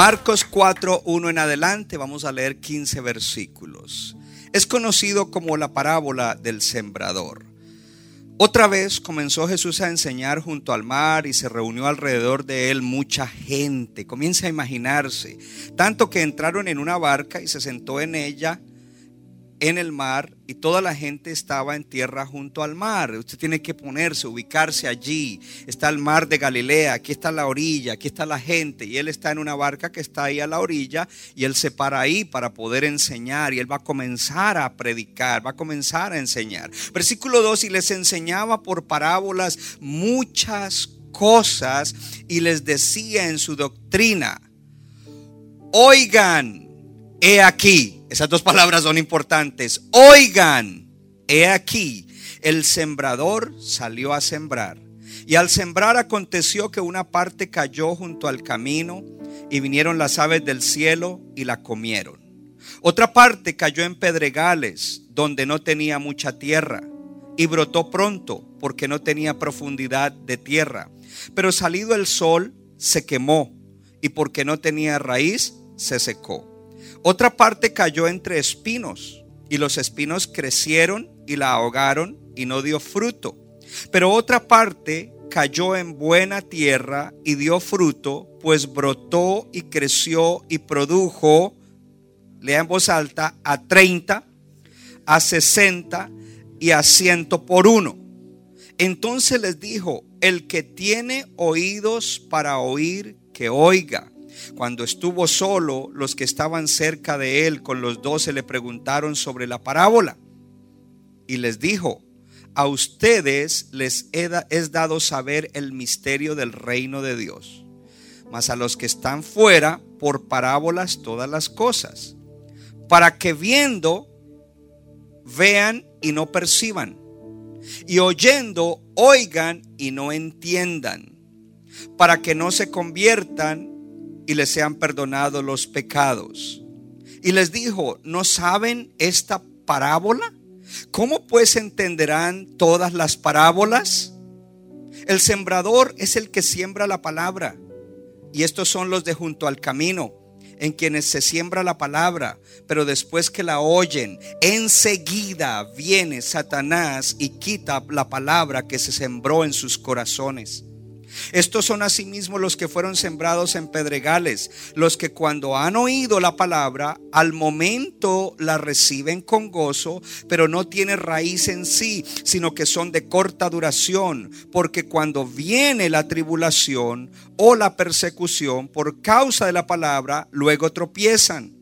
Marcos 4, 1 en adelante, vamos a leer 15 versículos. Es conocido como la parábola del sembrador. Otra vez comenzó Jesús a enseñar junto al mar y se reunió alrededor de él mucha gente. Comienza a imaginarse, tanto que entraron en una barca y se sentó en ella en el mar y toda la gente estaba en tierra junto al mar. Usted tiene que ponerse, ubicarse allí. Está el mar de Galilea, aquí está la orilla, aquí está la gente y él está en una barca que está ahí a la orilla y él se para ahí para poder enseñar y él va a comenzar a predicar, va a comenzar a enseñar. Versículo 2 y les enseñaba por parábolas muchas cosas y les decía en su doctrina, oigan, he aquí esas dos palabras son importantes. Oigan, he aquí, el sembrador salió a sembrar. Y al sembrar aconteció que una parte cayó junto al camino y vinieron las aves del cielo y la comieron. Otra parte cayó en pedregales donde no tenía mucha tierra y brotó pronto porque no tenía profundidad de tierra. Pero salido el sol se quemó y porque no tenía raíz se secó. Otra parte cayó entre espinos y los espinos crecieron y la ahogaron y no dio fruto. Pero otra parte cayó en buena tierra y dio fruto, pues brotó y creció y produjo, lea en voz alta, a 30, a 60 y a 100 por uno. Entonces les dijo, el que tiene oídos para oír, que oiga. Cuando estuvo solo, los que estaban cerca de él con los doce le preguntaron sobre la parábola. Y les dijo, a ustedes les es dado saber el misterio del reino de Dios, mas a los que están fuera, por parábolas todas las cosas, para que viendo, vean y no perciban, y oyendo, oigan y no entiendan, para que no se conviertan y les sean perdonados los pecados. Y les dijo, ¿no saben esta parábola? ¿Cómo pues entenderán todas las parábolas? El sembrador es el que siembra la palabra. Y estos son los de junto al camino, en quienes se siembra la palabra, pero después que la oyen, enseguida viene Satanás y quita la palabra que se sembró en sus corazones. Estos son asimismo los que fueron sembrados en pedregales, los que cuando han oído la palabra, al momento la reciben con gozo, pero no tiene raíz en sí, sino que son de corta duración, porque cuando viene la tribulación o la persecución por causa de la palabra, luego tropiezan.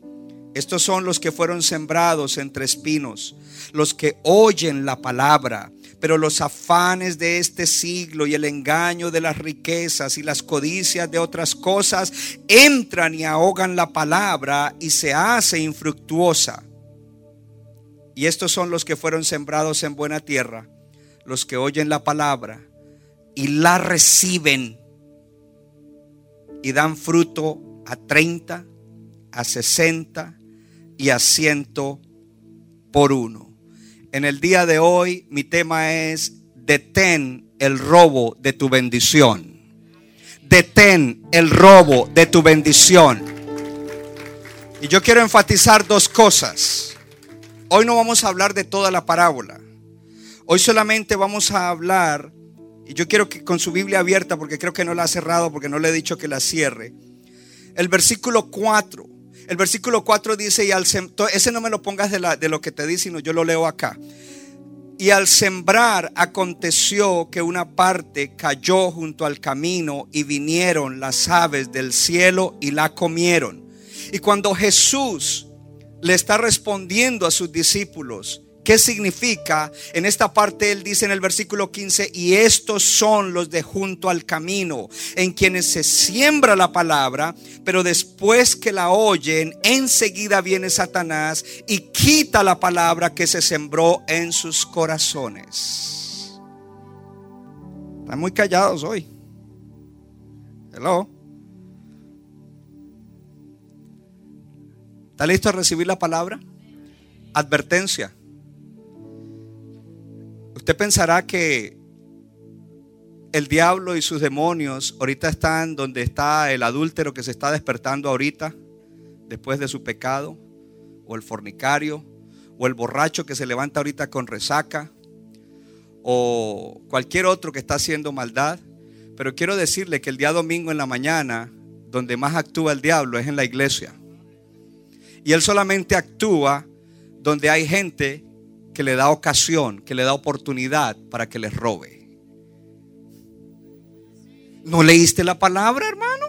Estos son los que fueron sembrados entre espinos, los que oyen la palabra pero los afanes de este siglo y el engaño de las riquezas y las codicias de otras cosas entran y ahogan la palabra y se hace infructuosa. Y estos son los que fueron sembrados en buena tierra, los que oyen la palabra y la reciben y dan fruto a 30, a 60 y a 100 por uno. En el día de hoy mi tema es detén el robo de tu bendición. Detén el robo de tu bendición. Y yo quiero enfatizar dos cosas. Hoy no vamos a hablar de toda la parábola. Hoy solamente vamos a hablar, y yo quiero que con su Biblia abierta, porque creo que no la ha cerrado, porque no le he dicho que la cierre, el versículo 4 el versículo 4 dice, y al ese no me lo pongas de, de lo que te dice, sino yo lo leo acá. Y al sembrar aconteció que una parte cayó junto al camino y vinieron las aves del cielo y la comieron. Y cuando Jesús le está respondiendo a sus discípulos, ¿Qué significa? En esta parte él dice en el versículo 15, y estos son los de junto al camino, en quienes se siembra la palabra, pero después que la oyen, enseguida viene Satanás y quita la palabra que se sembró en sus corazones. Están muy callados hoy. Hello. ¿Está listo a recibir la palabra? Advertencia. Usted pensará que el diablo y sus demonios ahorita están donde está el adúltero que se está despertando ahorita después de su pecado, o el fornicario, o el borracho que se levanta ahorita con resaca, o cualquier otro que está haciendo maldad. Pero quiero decirle que el día domingo en la mañana, donde más actúa el diablo es en la iglesia. Y él solamente actúa donde hay gente que le da ocasión, que le da oportunidad para que les robe. ¿No leíste la palabra, hermano?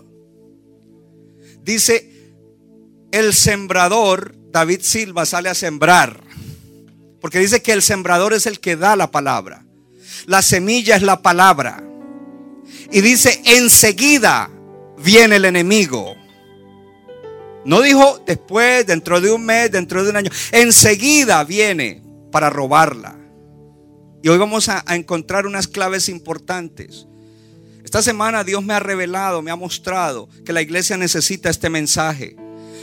Dice, el sembrador, David Silva, sale a sembrar. Porque dice que el sembrador es el que da la palabra. La semilla es la palabra. Y dice, enseguida viene el enemigo no dijo después, dentro de un mes, dentro de un año. Enseguida viene para robarla. Y hoy vamos a, encontrar unas claves importantes. Esta semana Dios me ha revelado, me ha mostrado que la iglesia necesita este mensaje.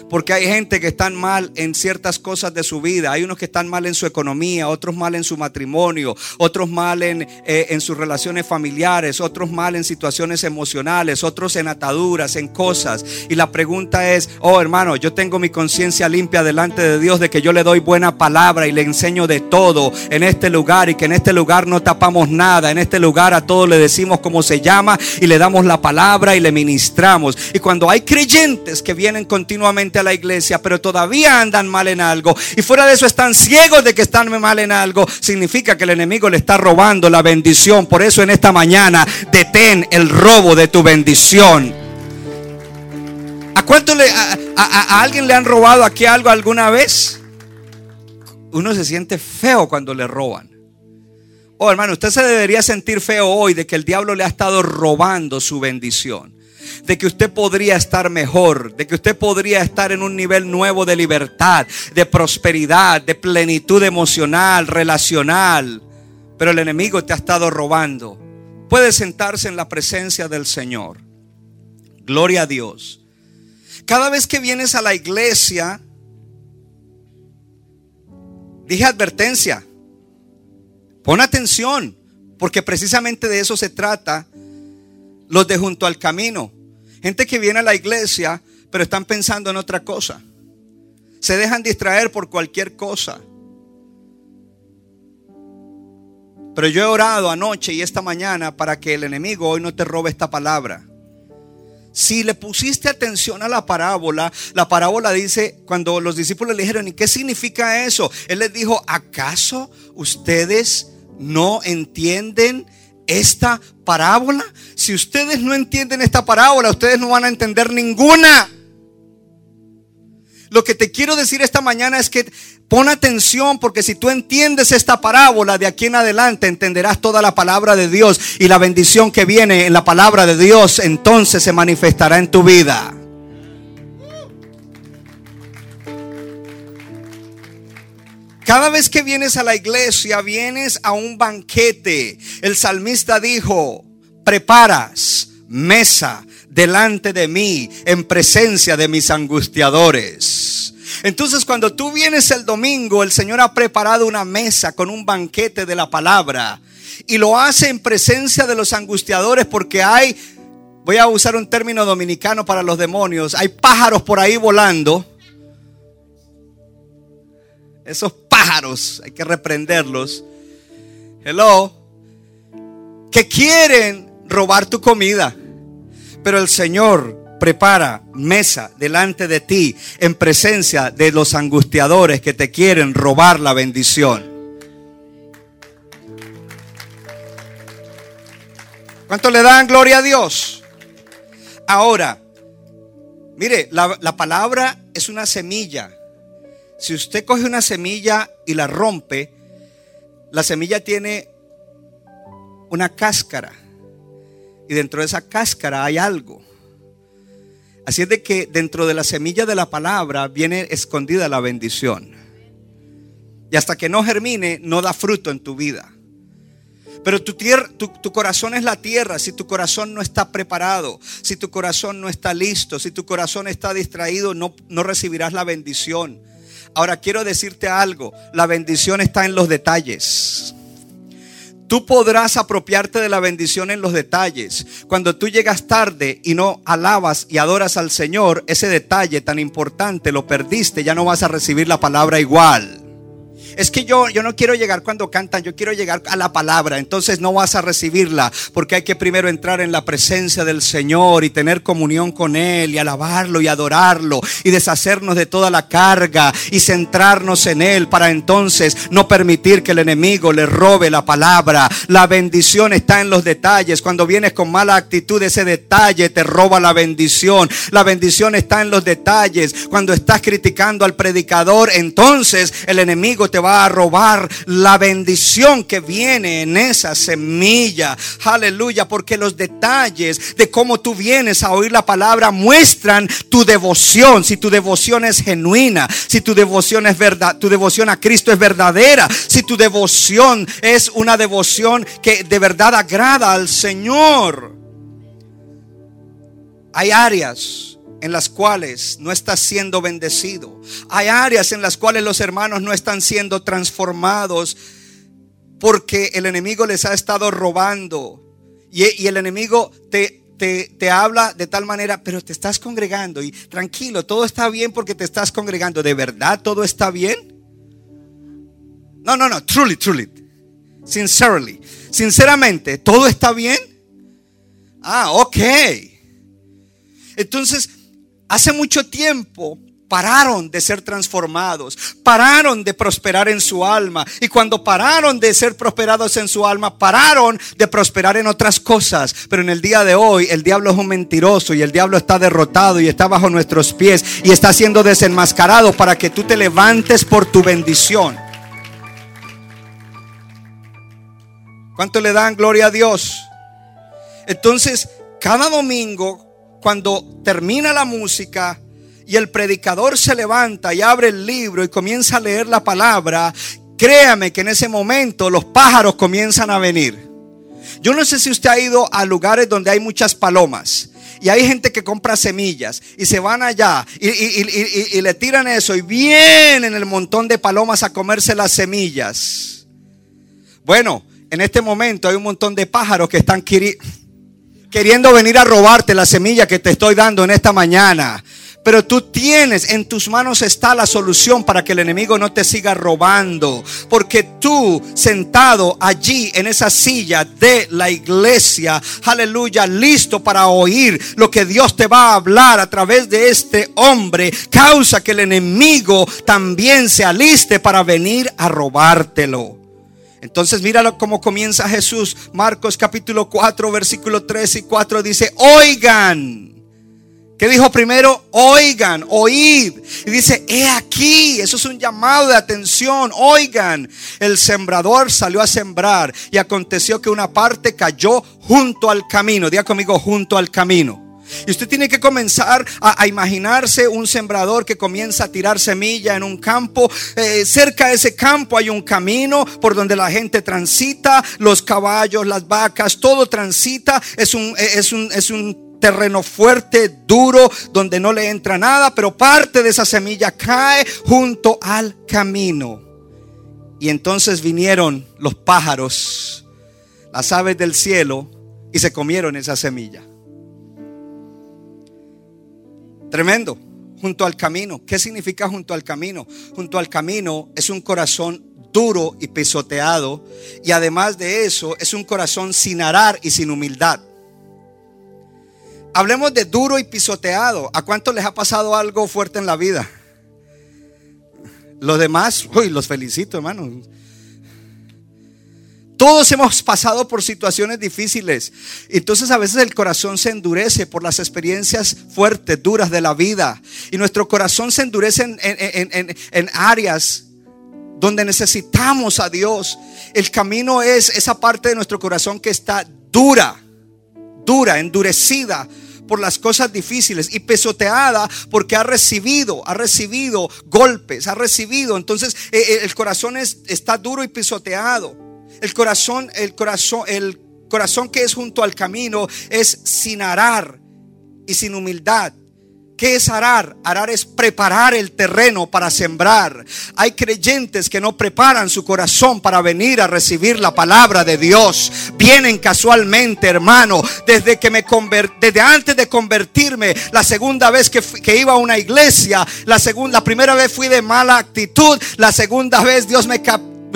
Porque hay gente que están mal en ciertas cosas de su vida. Hay unos que están mal en su economía, otros mal en su matrimonio, otros mal en, eh, en sus relaciones familiares, otros mal en situaciones emocionales, otros en ataduras, en cosas. Y la pregunta es, oh hermano, yo tengo mi conciencia limpia delante de Dios de que yo le doy buena palabra y le enseño de todo en este lugar y que en este lugar no tapamos nada. En este lugar a todos le decimos cómo se llama y le damos la palabra y le ministramos. Y cuando hay creyentes que vienen continuamente a la iglesia, pero todavía andan mal en algo. Y fuera de eso están ciegos de que están mal en algo. Significa que el enemigo le está robando la bendición. Por eso en esta mañana detén el robo de tu bendición. ¿A cuánto le, a, alguien le han robado aquí algo alguna vez? Uno se siente feo cuando le roban. Oh, hermano, usted se debería sentir feo hoy de que el diablo le ha estado robando su bendición de que usted podría estar mejor, de que usted podría estar en un nivel nuevo de libertad, de prosperidad, de plenitud emocional, relacional. Pero el enemigo te ha estado robando. Puede sentarse en la presencia del Señor. Gloria a Dios. Cada vez que vienes a la iglesia, dije advertencia, pon atención, porque precisamente de eso se trata los de junto al camino. Gente que viene a la iglesia, pero están pensando en otra cosa. Se dejan distraer por cualquier cosa. Pero yo he orado anoche y esta mañana para que el enemigo hoy no te robe esta palabra. Si le pusiste atención a la parábola, la parábola dice, cuando los discípulos le dijeron, ¿y qué significa eso? Él les dijo, ¿acaso ustedes no entienden esta parábola? Si ustedes no entienden esta parábola, ustedes no van a entender ninguna. Lo que te quiero decir esta mañana es que pon atención porque si tú entiendes esta parábola de aquí en adelante entenderás toda la palabra de Dios y la bendición que viene en la palabra de Dios entonces se manifestará en tu vida. Cada vez que vienes a la iglesia, vienes a un banquete. El salmista dijo, preparas mesa delante de mí en presencia de mis angustiadores. Entonces cuando tú vienes el domingo, el Señor ha preparado una mesa con un banquete de la palabra y lo hace en presencia de los angustiadores porque hay, voy a usar un término dominicano para los demonios, hay pájaros por ahí volando esos hay que reprenderlos. Hello. Que quieren robar tu comida. Pero el Señor prepara mesa delante de ti en presencia de los angustiadores que te quieren robar la bendición. ¿Cuánto le dan gloria a Dios? Ahora, mire, la palabra es una semilla si usted coge una semilla y la rompe, la semilla tiene una cáscara y dentro de esa cáscara hay algo. Así es de que dentro de la semilla de la palabra viene escondida la bendición. Y hasta que no germine, no da fruto en tu vida. Pero tu, tu, corazón es la tierra. Si tu corazón no está preparado, si tu corazón no está listo, si tu corazón está distraído, no recibirás la bendición. Ahora quiero decirte algo. La bendición está en los detalles. Tú podrás apropiarte de la bendición en los detalles. Cuando tú llegas tarde y no alabas y adoras al Señor, ese detalle tan importante lo perdiste, ya no vas a recibir la palabra igual. Es que yo, yo no quiero llegar cuando cantan, yo quiero llegar a la palabra. Entonces no vas a recibirla porque hay que primero entrar en la presencia del Señor y tener comunión con Él y alabarlo y adorarlo y deshacernos de toda la carga y centrarnos en Él para entonces no permitir que el enemigo le robe la palabra. La bendición está en los detalles. Cuando vienes con mala actitud, ese detalle te roba la bendición. La bendición está en los detalles. Cuando estás criticando al predicador, entonces el enemigo te va a robar la bendición que viene en esa semilla. Aleluya, porque los detalles de cómo tú vienes a oír la palabra muestran tu devoción, si tu devoción es genuina, si tu devoción es verdad, tu devoción a Cristo es verdadera, si tu devoción es una devoción que de verdad agrada al Señor. Hay áreas en las cuales no estás siendo bendecido. Hay áreas en las cuales los hermanos no están siendo transformados porque el enemigo les ha estado robando. Y, el enemigo te, te, te, habla de tal manera, pero te estás congregando y tranquilo, todo está bien porque te estás congregando. ¿De verdad todo está bien? No, no, no, truly, truly. Sincerely. Sinceramente, ¿todo está bien? Ah, ok. Entonces, Hace mucho tiempo pararon de ser transformados, pararon de prosperar en su alma. Y cuando pararon de ser prosperados en su alma, pararon de prosperar en otras cosas. Pero en el día de hoy el diablo es un mentiroso y el diablo está derrotado y está bajo nuestros pies y está siendo desenmascarado para que tú te levantes por tu bendición. ¿Cuánto le dan gloria a Dios? Entonces, cada domingo cuando termina la música y el predicador se levanta y abre el libro y comienza a leer la palabra, créame que en ese momento los pájaros comienzan a venir. Yo no sé si usted ha ido a lugares donde hay muchas palomas. Y hay gente que compra semillas y se van allá y, le tiran eso y vienen el montón de palomas a comerse las semillas. Bueno, en este momento hay un montón de pájaros que están queriendo venir a robarte la semilla que te estoy dando en esta mañana. Pero tú tienes, en tus manos está la solución para que el enemigo no te siga robando. Porque tú, sentado allí en esa silla de la iglesia, aleluya, listo para oír lo que Dios te va a hablar a través de este hombre, causa que el enemigo también se aliste para venir a robártelo. Entonces míralo cómo comienza Jesús. Marcos capítulo 4, versículo 3 y 4 dice, oigan. ¿Qué dijo primero? Oigan, oíd. Y dice, he aquí, eso es un llamado de atención, oigan. El sembrador salió a sembrar y aconteció que una parte cayó junto al camino. Diga conmigo, junto al camino. Y usted tiene que comenzar a, imaginarse un sembrador que comienza a tirar semilla en un campo. Eh, cerca de ese campo hay un camino por donde la gente transita, los caballos, las vacas, todo transita. Es un, eh, es un, es un terreno fuerte, duro, donde no le entra nada, pero parte de esa semilla cae junto al camino. Y entonces vinieron los pájaros, las aves del cielo, y se comieron esa semilla. Tremendo. Junto al camino. ¿Qué significa junto al camino? Junto al camino es un corazón duro y pisoteado. Y además de eso, es un corazón sin arar y sin humildad. Hablemos de duro y pisoteado. ¿A cuánto les ha pasado algo fuerte en la vida? Los demás, uy, los felicito, hermano. Todos hemos pasado por situaciones difíciles. Entonces a veces el corazón se endurece por las experiencias fuertes, duras de la vida. Y nuestro corazón se endurece en, áreas donde necesitamos a Dios. El camino es esa parte de nuestro corazón que está dura, dura, endurecida por las cosas difíciles y pesoteada porque ha recibido, ha recibido golpes, ha recibido. Entonces eh, eh, el corazón es, está duro y pisoteado. El corazón, el corazón, el corazón que es junto al camino es sin arar y sin humildad. ¿Qué es arar? Arar es preparar el terreno para sembrar. Hay creyentes que no preparan su corazón para venir a recibir la palabra de Dios. Vienen casualmente, hermano, desde que me desde antes de convertirme, la segunda vez que, que iba a una iglesia, la segunda, la primera vez fui de mala actitud, la segunda vez Dios me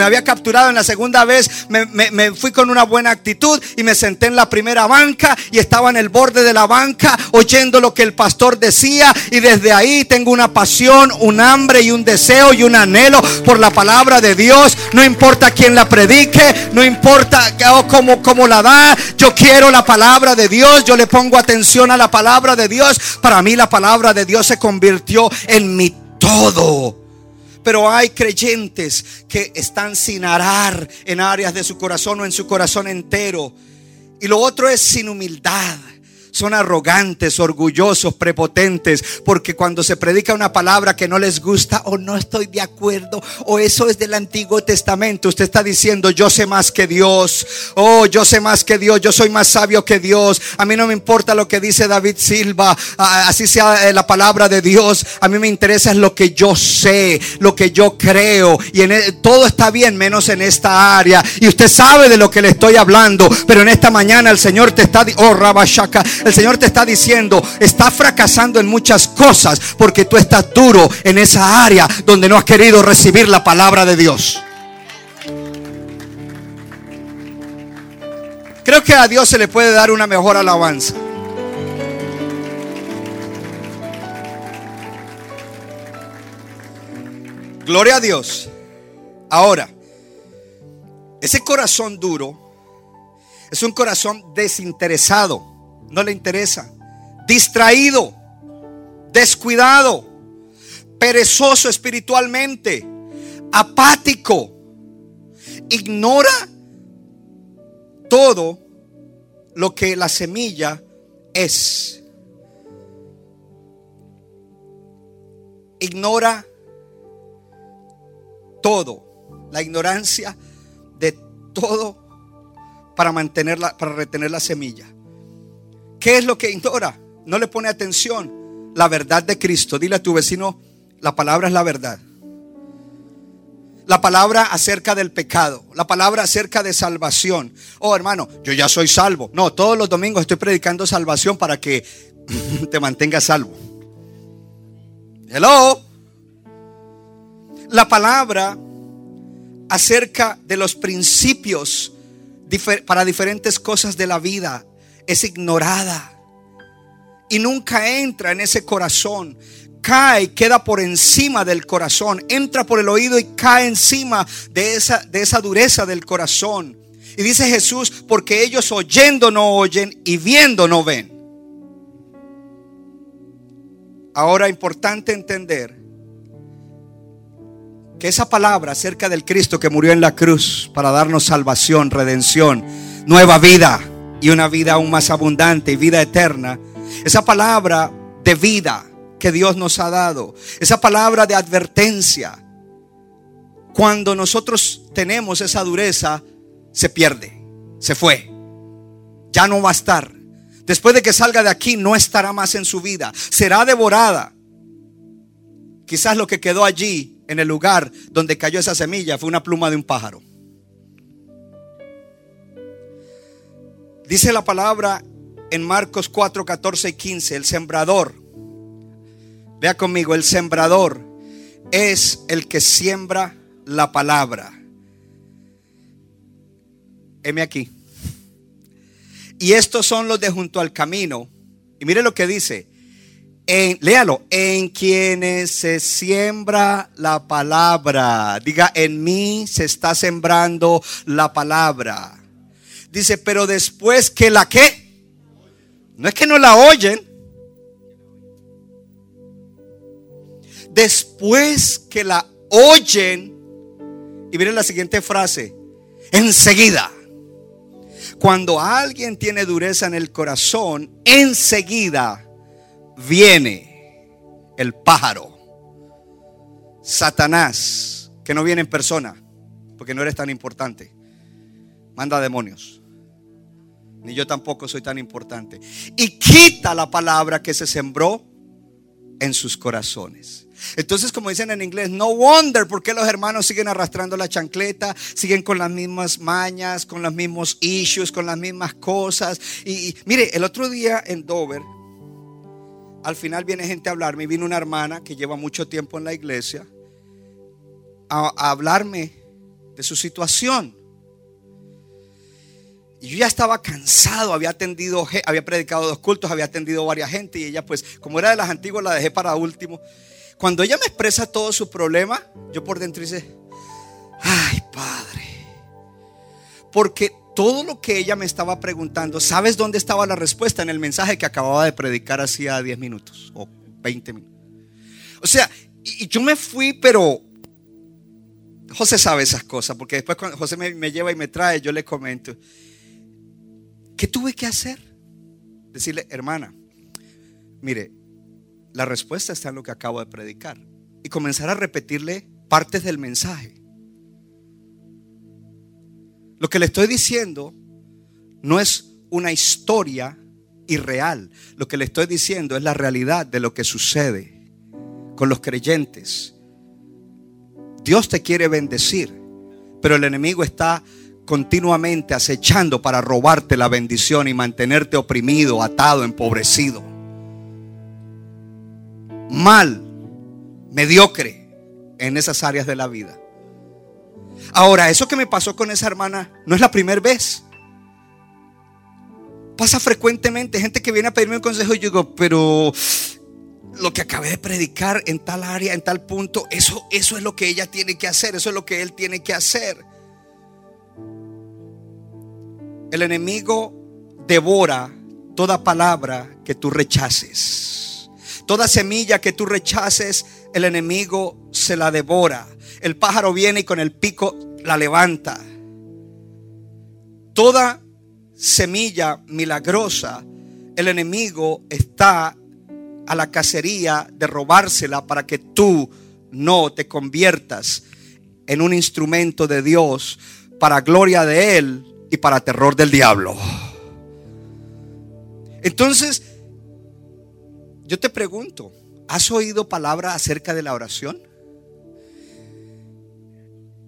me había capturado en la segunda vez, me, fui con una buena actitud y me senté en la primera banca y estaba en el borde de la banca oyendo lo que el pastor decía y desde ahí tengo una pasión, un hambre y un deseo y un anhelo por la palabra de Dios. No importa quién la predique, no importa cómo, cómo la da, yo quiero la palabra de Dios, yo le pongo atención a la palabra de Dios. Para mí la palabra de Dios se convirtió en mi todo. Pero hay creyentes que están sin arar en áreas de su corazón o en su corazón entero. Y lo otro es sin humildad son arrogantes, orgullosos, prepotentes, porque cuando se predica una palabra que no les gusta o no estoy de acuerdo o eso es del Antiguo Testamento, usted está diciendo yo sé más que Dios, oh yo sé más que Dios, yo soy más sabio que Dios, a mí no me importa lo que dice David Silva, así sea eh, la palabra de Dios, a mí me interesa lo que yo sé, lo que yo creo y en e, todo está bien menos en esta área. Y usted sabe de lo que le estoy hablando, pero en esta mañana el Señor te está, oh Rabashaka, el Señor te está diciendo, está fracasando en muchas cosas porque tú estás duro en esa área donde no has querido recibir la palabra de Dios. Creo que a Dios se le puede dar una mejor alabanza. Gloria a Dios. Ahora, ese corazón duro es un corazón desinteresado no le interesa. Distraído, descuidado, perezoso espiritualmente, apático, ignora todo lo que la semilla es. Ignora todo, la ignorancia de todo para mantenerla, para retener la semilla. ¿Qué es lo que ignora? No le pone atención. La verdad de Cristo. Dile a tu vecino, la palabra es la verdad. La palabra acerca del pecado. La palabra acerca de salvación. Oh hermano, yo ya soy salvo. No, todos los domingos estoy predicando salvación para que te mantengas salvo. Hello. La palabra acerca de los principios para diferentes cosas de la vida es ignorada y nunca entra en ese corazón. Cae, queda por encima del corazón, entra por el oído y cae encima de esa, de esa dureza del corazón. Y dice Jesús, porque ellos oyendo no oyen y viendo no ven. Ahora importante entender que esa palabra acerca del Cristo que murió en la cruz para darnos salvación, redención, nueva vida, y una vida aún más abundante y vida eterna. Esa palabra de vida que Dios nos ha dado, esa palabra de advertencia, cuando nosotros tenemos esa dureza, se pierde, se fue, ya no va a estar. Después de que salga de aquí, no estará más en su vida, será devorada. Quizás lo que quedó allí, en el lugar donde cayó esa semilla, fue una pluma de un pájaro. Dice la palabra en Marcos 4, 14 y 15, el sembrador. Vea conmigo, el sembrador es el que siembra la palabra. Heme aquí. Y estos son los de junto al camino. Y mire lo que dice. En, léalo, en quienes se siembra la palabra. Diga, en mí se está sembrando la palabra. Dice, pero después que la que, no es que no la oyen, después que la oyen, Y miren la siguiente frase. Enseguida. Cuando alguien tiene dureza en el corazón, enseguida viene el pájaro. Satanás, que no viene en persona, porque no eres tan importante. Manda demonios. Ni yo tampoco soy tan importante. Y quita la palabra que se sembró en sus corazones. Entonces, como dicen en inglés, no wonder por qué los hermanos siguen arrastrando la chancleta, siguen con las mismas mañas, con los mismos issues, con las mismas cosas. Y, mire, el otro día en Dover, al final viene gente a hablarme, vino una hermana que lleva mucho tiempo en la iglesia a, a hablarme de su situación. Y yo ya estaba cansado, había atendido, había predicado dos cultos, había atendido varias gente y ella pues como era de las antiguas la dejé para último. Cuando ella me expresa todo su problema, yo por dentro dice, ay Padre, porque todo lo que ella me estaba preguntando, ¿sabes dónde estaba la respuesta? En el mensaje que acababa de predicar hacía 10 minutos o 20 minutos. O sea, y yo me fui, pero José sabe esas cosas, porque después cuando José me lleva y me trae, yo le comento. ¿Qué tuve que hacer? Decirle, hermana, mire, la respuesta está en lo que acabo de predicar. Y comenzar a repetirle partes del mensaje. Lo que le estoy diciendo no es una historia irreal. Lo que le estoy diciendo es la realidad de lo que sucede con los creyentes. Dios te quiere bendecir, pero el enemigo está continuamente acechando para robarte la bendición y mantenerte oprimido, atado, empobrecido. Mal, mediocre en esas áreas de la vida. Ahora, eso que me pasó con esa hermana no es la primera vez. Pasa frecuentemente gente que viene a pedirme un consejo y yo digo, pero lo que acabé de predicar en tal área, en tal punto, eso, eso es lo que ella tiene que hacer, eso es lo que él tiene que hacer. El enemigo devora toda palabra que tú rechaces. Toda semilla que tú rechaces, el enemigo se la devora. El pájaro viene y con el pico la levanta. Toda semilla milagrosa, el enemigo está a la cacería de robársela para que tú no te conviertas en un instrumento de Dios para gloria de Él y para terror del diablo. Entonces, yo te pregunto, ¿has oído palabra acerca de la oración?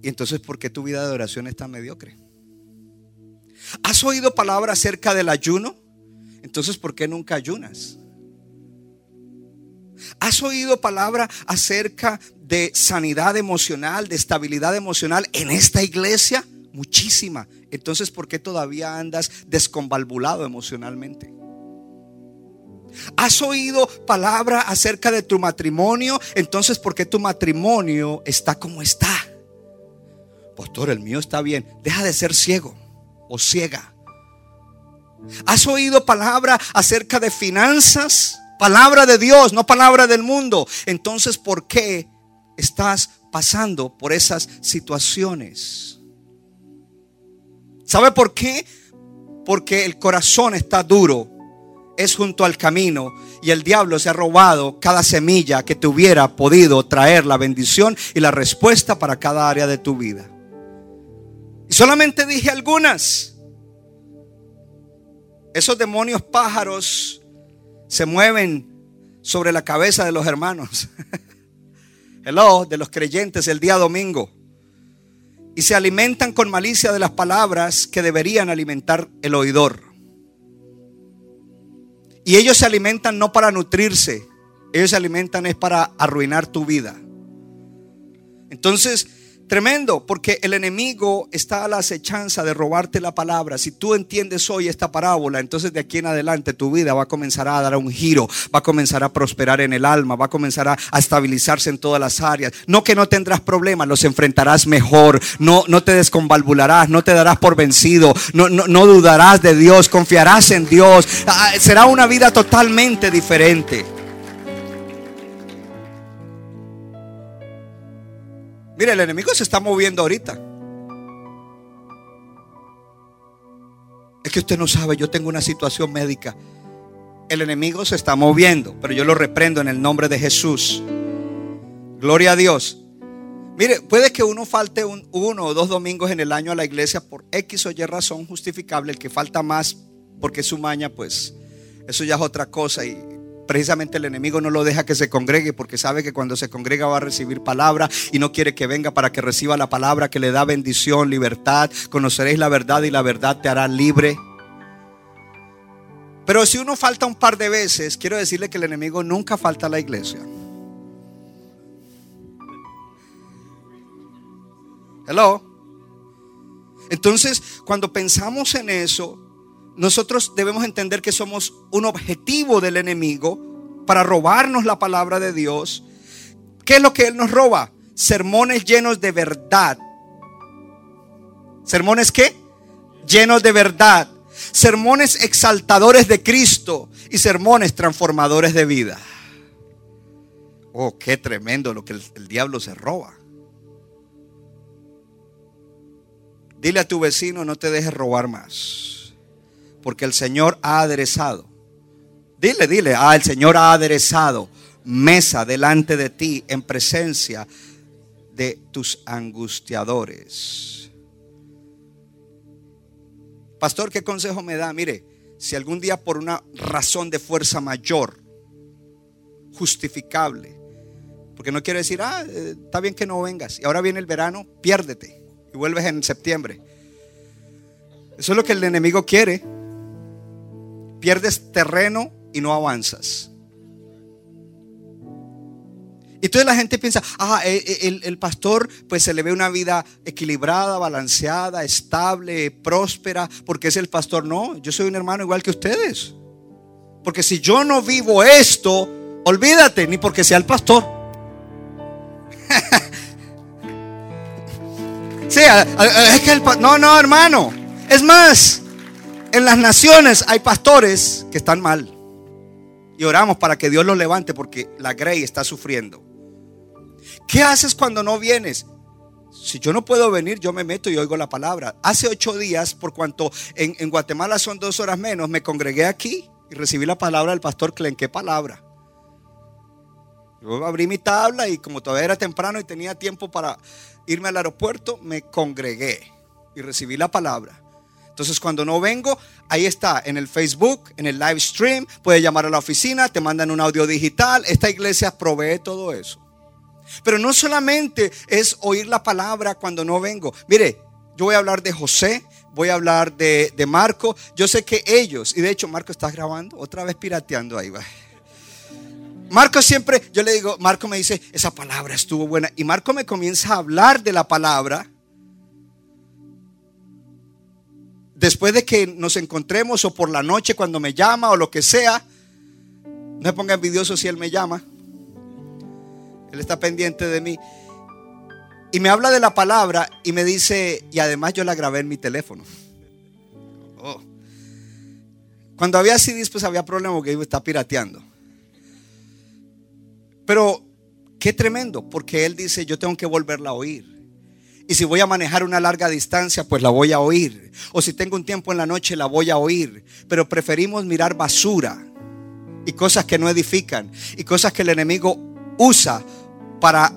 Y entonces, ¿por qué tu vida de oración es tan mediocre? ¿Has oído palabra acerca del ayuno? Entonces, ¿por qué nunca ayunas? ¿Has oído palabra acerca de sanidad emocional, de estabilidad emocional en esta iglesia? Muchísima. Entonces, ¿por qué todavía andas desconvalvulado emocionalmente? ¿Has oído palabra acerca de tu matrimonio? Entonces, ¿por qué tu matrimonio está como está? Pastor, el mío está bien. Deja de ser ciego o ciega. ¿Has oído palabra acerca de finanzas? Palabra de Dios, no palabra del mundo. Entonces, ¿por qué estás pasando por esas situaciones? ¿Sabe por qué? Porque el corazón está duro, es junto al camino y el diablo se ha robado cada semilla que te hubiera podido traer la bendición y la respuesta para cada área de tu vida. Y solamente dije algunas. Esos demonios pájaros se mueven sobre la cabeza de los hermanos. Hello, de los creyentes el día domingo y se alimentan con malicia de las palabras que deberían alimentar el oidor. Y ellos se alimentan no para nutrirse, ellos se alimentan es para arruinar tu vida. Entonces, Tremendo, porque el enemigo está a la acechanza de robarte la palabra. Si tú entiendes hoy esta parábola, entonces de aquí en adelante tu vida va a comenzar a dar un giro, va a comenzar a prosperar en el alma, va a comenzar a, estabilizarse en todas las áreas. No que no tendrás problemas, los enfrentarás mejor, no, no te desconvalvularás, no te darás por vencido, no, no, no dudarás de Dios, confiarás en Dios. Ah, será una vida totalmente diferente. Mire, el enemigo se está moviendo ahorita. Es que usted no sabe, yo tengo una situación médica. El enemigo se está moviendo, pero yo lo reprendo en el nombre de Jesús. Gloria a Dios. Mire, puede que uno falte un, uno o dos domingos en el año a la iglesia por X o Y razón justificable. El que falta más porque es su maña, pues eso ya es otra cosa. Y precisamente el enemigo no lo deja que se congregue porque sabe que cuando se congrega va a recibir palabra y no quiere que venga para que reciba la palabra que le da bendición, libertad. Conoceréis la verdad y la verdad te hará libre. Pero si uno falta un par de veces, quiero decirle que el enemigo nunca falta a la iglesia. Hello. Entonces, cuando pensamos en eso, nosotros debemos entender que somos un objetivo del enemigo para robarnos la palabra de Dios. ¿Qué es lo que él nos roba? Sermones llenos de verdad. ¿Sermones qué? Llenos de verdad. Sermones exaltadores de Cristo y sermones transformadores de vida. Oh, qué tremendo lo que el, el diablo se roba. Dile a tu vecino, no te dejes robar más. Porque el Señor ha aderezado. Dile, dile, ah, el Señor ha aderezado mesa delante de ti en presencia de tus angustiadores. Pastor, ¿qué consejo me da? Mire, si algún día por una razón de fuerza mayor, justificable, porque no quiere decir, ah, eh, está bien que no vengas, y ahora viene el verano, piérdete y vuelves en septiembre. Eso es lo que el enemigo quiere. Pierdes terreno y no avanzas. Entonces la gente piensa, ah, eh, el, el, pastor pues se le ve una vida equilibrada, balanceada, estable, próspera, porque es el pastor. No, yo soy un hermano igual que ustedes. Porque si yo no vivo esto, olvídate, ni porque sea el pastor. Sí, es que el no, no, hermano. Es más, en las naciones hay pastores que están mal. Y oramos para que Dios los levante porque la Grey está sufriendo. ¿Qué haces cuando no vienes? Si yo no puedo venir, yo me meto y oigo la palabra. Hace ocho días, por cuanto en, Guatemala son dos horas menos, me congregué aquí y recibí la palabra del pastor Clen. ¿Qué palabra? Yo abrí mi tabla y como todavía era temprano y tenía tiempo para irme al aeropuerto, me congregué y recibí la palabra. Entonces cuando no vengo, ahí está, en el Facebook, en el live stream, puedes llamar a la oficina, te mandan un audio digital, esta iglesia provee todo eso. Pero no solamente es oír la palabra cuando no vengo. Mire, yo voy a hablar de José, voy a hablar de, de Marco. Yo sé que ellos, y de hecho Marco estás grabando, otra vez pirateando ahí. Va. Marco siempre, yo le digo, Marco me dice, esa palabra estuvo buena. Y Marco me comienza a hablar de la palabra. Después de que nos encontremos o por la noche cuando me llama o lo que sea, no me ponga envidioso si él me llama. Él está pendiente de mí. Y me habla de la palabra y me dice, y además yo la grabé en mi teléfono. Oh. Cuando había CDs, pues había problema porque está pirateando. Pero qué tremendo, porque Él dice, yo tengo que volverla a oír. Y si voy a manejar una larga distancia, pues la voy a oír. O si tengo un tiempo en la noche, la voy a oír. Pero preferimos mirar basura y cosas que no edifican y cosas que el enemigo usa para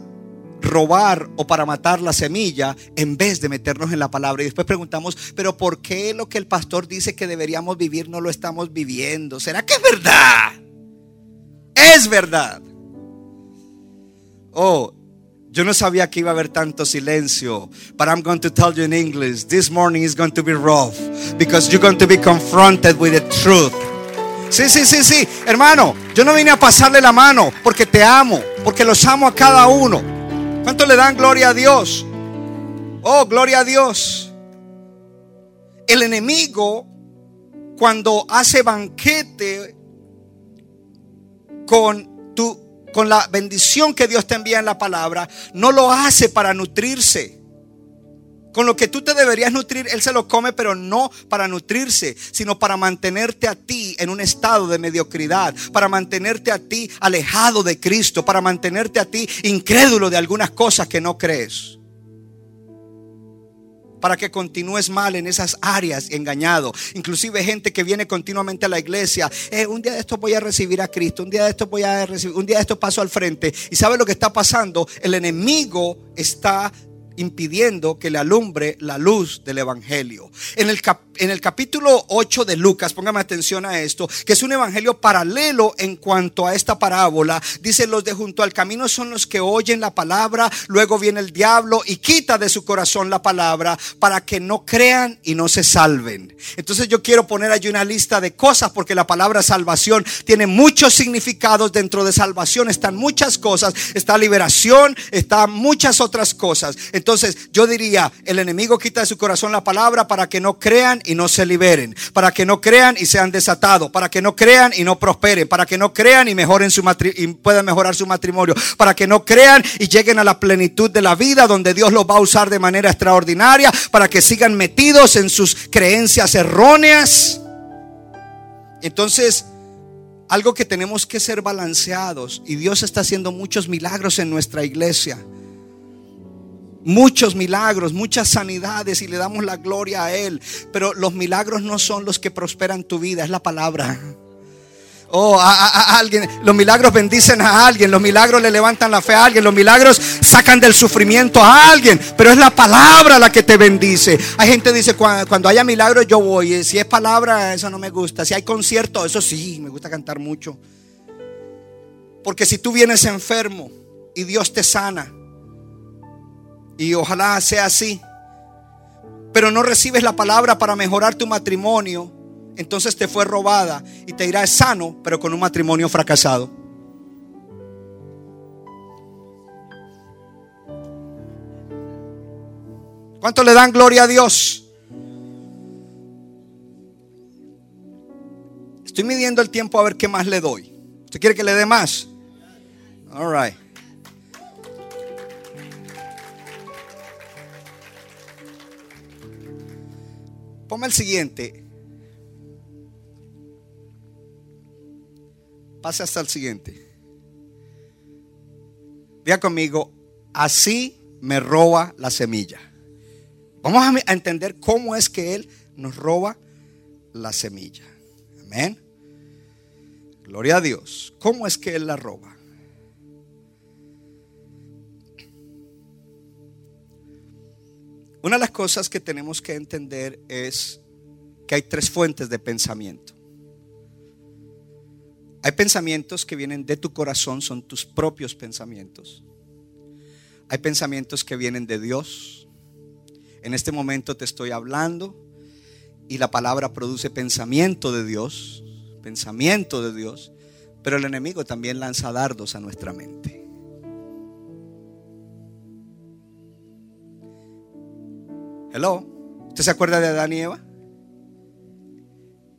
robar o para matar la semilla en vez de meternos en la palabra. Y después preguntamos, pero ¿por qué lo que el pastor dice que deberíamos vivir no lo estamos viviendo? ¿Será que es verdad? Es verdad. Oh, yo no sabía que iba a haber tanto silencio. But I'm going to tell you in English. This morning is going to be rough. Because you're going to be confronted with the truth. Sí, sí, sí, sí. Hermano, yo no vine a pasarle la mano porque te amo. Porque los amo a cada uno. ¿Cuánto le dan gloria a Dios? Oh, gloria a Dios. El enemigo, cuando hace banquete con con la bendición que Dios te envía en la palabra, no lo hace para nutrirse. Con lo que tú te deberías nutrir, Él se lo come, pero no para nutrirse, sino para mantenerte a ti en un estado de mediocridad, para mantenerte a ti alejado de Cristo, para mantenerte a ti incrédulo de algunas cosas que no crees para que continúes mal en esas áreas engañado. Inclusive gente que viene continuamente a la iglesia, eh, un día de esto voy a recibir a Cristo, un día de esto voy a recibir, un día de esto paso al frente. Y sabe lo que está pasando? El enemigo está impidiendo que le alumbre la luz del Evangelio. En el, en el capítulo 8 de Lucas, póngame atención a esto, que es un evangelio paralelo en cuanto a esta parábola, dice, los de junto al camino son los que oyen la palabra, luego viene el diablo y quita de su corazón la palabra para que no crean y no se salven. Entonces yo quiero poner allí una lista de cosas porque la palabra salvación tiene muchos significados dentro de salvación, están muchas cosas, está liberación, está muchas otras cosas. Entonces yo diría, el enemigo quita de su corazón la palabra para que no crean y no se liberen, para que no crean y sean desatados, para que no crean y no prosperen, para que no crean y mejoren su puedan mejorar su matrimonio, para que no crean y lleguen a la plenitud de la vida donde Dios los va a usar de manera extraordinaria, para que sigan metidos en sus creencias erróneas. Entonces, algo que tenemos que ser balanceados y Dios está haciendo muchos milagros en nuestra iglesia muchos milagros, muchas sanidades y le damos la gloria a Él. Pero los milagros no son los que prosperan tu vida, es la palabra. Oh, a, alguien, los milagros bendicen a alguien, los milagros le levantan la fe a alguien, los milagros sacan del sufrimiento a alguien, pero es la palabra la que te bendice. Hay gente que dice, cuando, cuando haya milagros yo voy, si es palabra, eso no me gusta, si hay concierto, eso sí, me gusta cantar mucho. Porque si tú vienes enfermo y Dios te sana, y ojalá sea así. Pero no recibes la palabra para mejorar tu matrimonio. Entonces te fue robada y te irás sano, pero con un matrimonio fracasado. ¿Cuánto le dan gloria a Dios? Estoy midiendo el tiempo a ver qué más le doy. ¿Usted quiere que le dé más? All right. Ponme el siguiente. Pase hasta el siguiente. Vea conmigo, así me roba la semilla. Vamos a entender cómo es que Él nos roba la semilla. Amén. Gloria a Dios. ¿Cómo es que Él la roba? Una de las cosas que tenemos que entender es que hay tres fuentes de pensamiento. Hay pensamientos que vienen de tu corazón, son tus propios pensamientos. Hay pensamientos que vienen de Dios. En este momento te estoy hablando y la palabra produce pensamiento de Dios, pensamiento de Dios, pero el enemigo también lanza dardos a nuestra mente. Hello. ¿Usted se acuerda de Adán y Eva?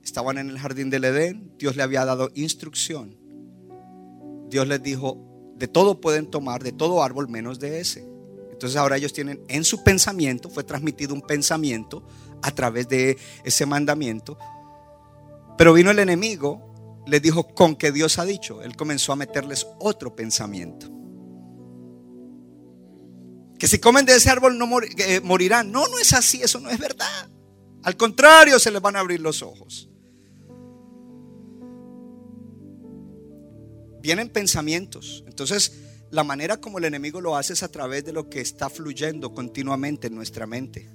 Estaban en el jardín del Edén. Dios le había dado instrucción. Dios les dijo, de todo pueden tomar, de todo árbol menos de ese. Entonces ahora ellos tienen en su pensamiento, fue transmitido un pensamiento a través de ese mandamiento. Pero vino el enemigo, les dijo, con que Dios ha dicho. Él comenzó a meterles otro pensamiento que si comen de ese árbol no morirán. No, no es así, eso no es verdad. Al contrario, se les van a abrir los ojos. Vienen pensamientos. Entonces, la manera como el enemigo lo hace es a través de lo que está fluyendo continuamente en nuestra mente.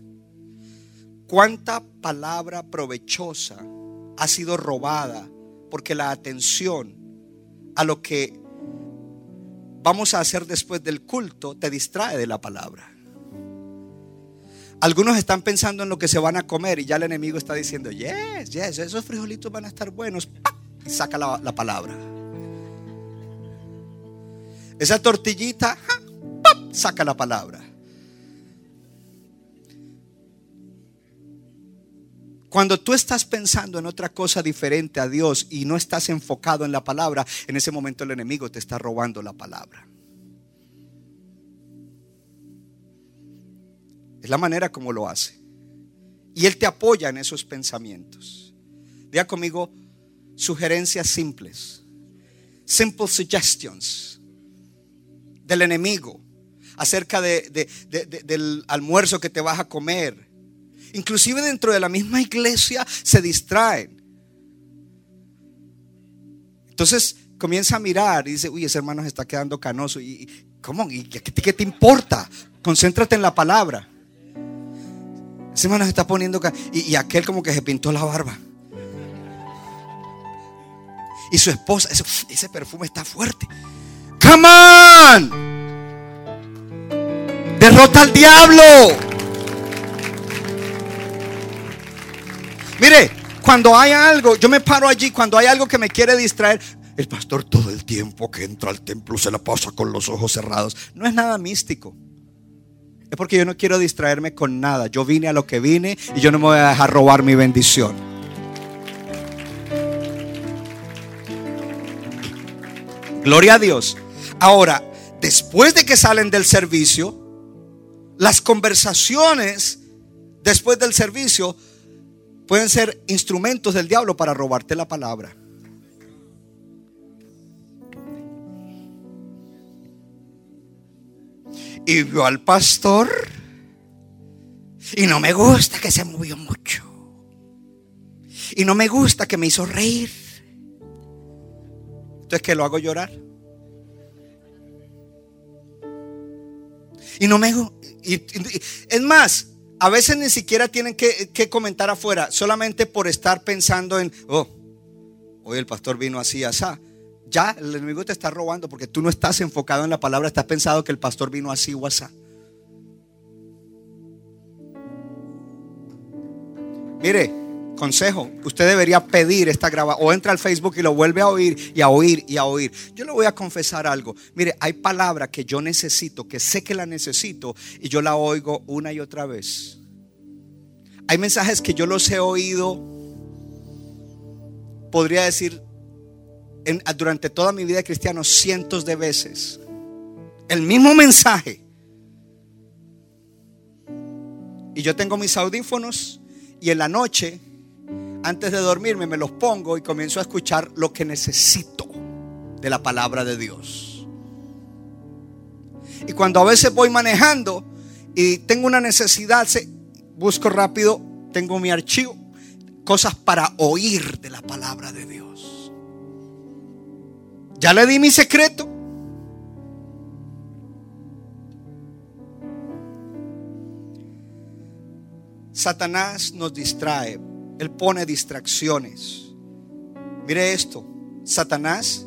¿Cuánta palabra provechosa ha sido robada porque la atención a lo que vamos a hacer después del culto te distrae de la palabra. Algunos están pensando en lo que se van a comer y ya el enemigo está diciendo, yes, yes, esos frijolitos van a estar buenos. Y saca la, palabra. Esa tortillita, saca la palabra. Cuando tú estás pensando en otra cosa diferente a Dios y no estás enfocado en la palabra, en ese momento el enemigo te está robando la palabra. Es la manera como lo hace. Y Él te apoya en esos pensamientos. Diga conmigo sugerencias simples. Simple suggestions del enemigo acerca de, del almuerzo que te vas a comer. Inclusive dentro de la misma iglesia se distraen. Entonces comienza a mirar y dice, uy, ese hermano se está quedando canoso. ¿Y cómo? ¿Y qué, te importa? Concéntrate en la palabra. Ese hermano se está poniendo y, y aquel como que se pintó la barba. Y su esposa, ese, perfume está fuerte. Come. Derrota al diablo. Mire, cuando hay algo, yo me paro allí, cuando hay algo que me quiere distraer, el pastor todo el tiempo que entra al templo se la pasa con los ojos cerrados. No es nada místico. Es porque yo no quiero distraerme con nada. Yo vine a lo que vine y yo no me voy a dejar robar mi bendición. Gloria a Dios. Ahora, después de que salen del servicio, las conversaciones después del servicio pueden ser instrumentos del diablo para robarte la palabra. Y vio al pastor y no me gusta que se movió mucho. Y no me gusta que me hizo reír. Entonces, que lo hago llorar? Y no me... es más, a veces ni siquiera tienen que, comentar afuera, solamente por estar pensando en, oh, hoy el pastor vino así, así. Ya el enemigo te está robando porque tú no estás enfocado en la palabra, estás pensado que el pastor vino así o así. Mire, consejo, usted debería pedir esta grabación o entra al Facebook y lo vuelve a oír y a oír y a oír. Yo le voy a confesar algo. Mire, hay palabra que yo necesito, que sé que la necesito y yo la oigo una y otra vez. Hay mensajes que yo los he oído, podría decir, durante toda mi vida cristiana cientos de veces. El mismo mensaje. Y yo tengo mis audífonos y en la noche antes de dormirme me los pongo y comienzo a escuchar lo que necesito de la palabra de Dios. Y cuando a veces voy manejando y tengo una necesidad, busco rápido, tengo mi archivo, cosas para oír de la palabra de Dios. Ya le di mi secreto. Satanás nos distrae él pone distracciones. Mire esto, Satanás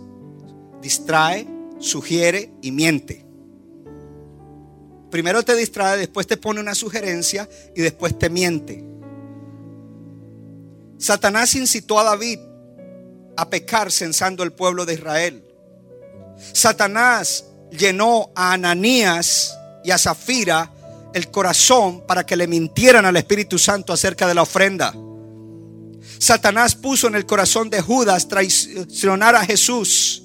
distrae, sugiere y miente. Primero te distrae, después te pone una sugerencia y después te miente. Satanás incitó a David a pecar censando el pueblo de Israel. Satanás llenó a Ananías y a Zafira el corazón para que le mintieran al Espíritu Santo acerca de la ofrenda. Satanás puso en el corazón de Judas traicionar a Jesús.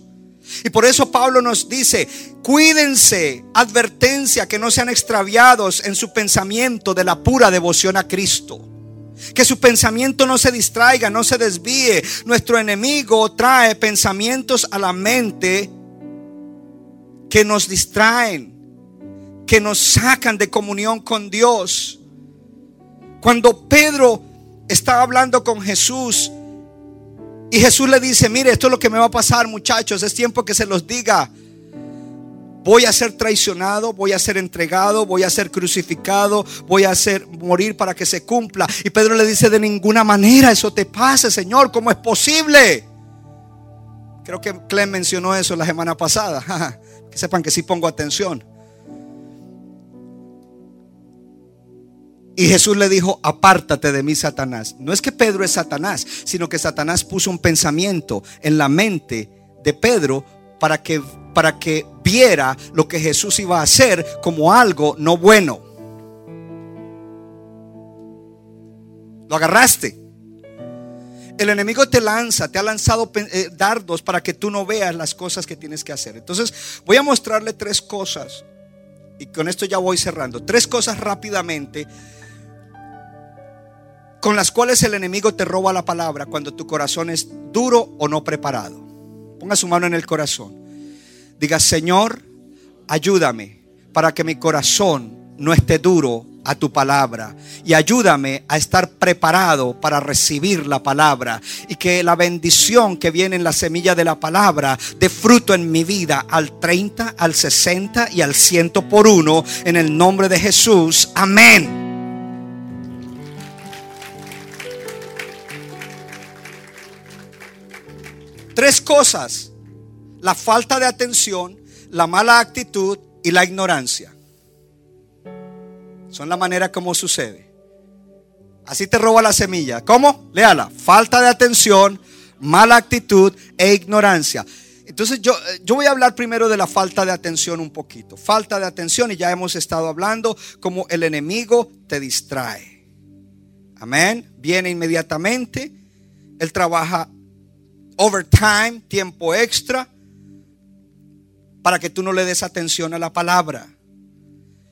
Y por eso Pablo nos dice, cuídense, advertencia, que no sean extraviados en su pensamiento de la pura devoción a Cristo. Que su pensamiento no se distraiga, no se desvíe. Nuestro enemigo trae pensamientos a la mente que nos distraen, que nos sacan de comunión con Dios. Cuando Pedro estaba hablando con Jesús y Jesús le dice, mire, esto es lo que me va a pasar muchachos, es tiempo que se los diga. Voy a ser traicionado, voy a ser entregado, voy a ser crucificado, voy a hacer morir para que se cumpla. Y Pedro le dice, de ninguna manera eso te pase, Señor, ¿cómo es posible? Creo que Clem mencionó eso la semana pasada. que sepan que sí pongo atención. Y Jesús le dijo, apártate de mí, Satanás. No es que Pedro es Satanás, sino que Satanás puso un pensamiento en la mente de Pedro para que, para que viera lo que Jesús iba a hacer como algo no bueno. Lo agarraste. El enemigo te lanza, te ha lanzado eh, dardos para que tú no veas las cosas que tienes que hacer. Entonces voy a mostrarle tres cosas y con esto ya voy cerrando, tres cosas rápidamente con las cuales el enemigo te roba la palabra cuando tu corazón es duro o no preparado. Ponga su mano en el corazón. Diga, Señor, ayúdame para que mi corazón no esté duro a tu palabra y ayúdame a estar preparado para recibir la palabra y que la bendición que viene en la semilla de la palabra dé fruto en mi vida al 30, al 60 y al 100 por uno en el nombre de Jesús. Amén. Tres cosas. La falta de atención, la mala actitud y la ignorancia. Son la manera como sucede. Así te roba la semilla. ¿Cómo? Léala. Falta de atención, mala actitud e ignorancia. Entonces yo, yo voy a hablar primero de la falta de atención un poquito. Falta de atención y ya hemos estado hablando como el enemigo te distrae. Amén. Viene inmediatamente. Él trabaja overtime, tiempo extra, para que tú no le des atención a la palabra.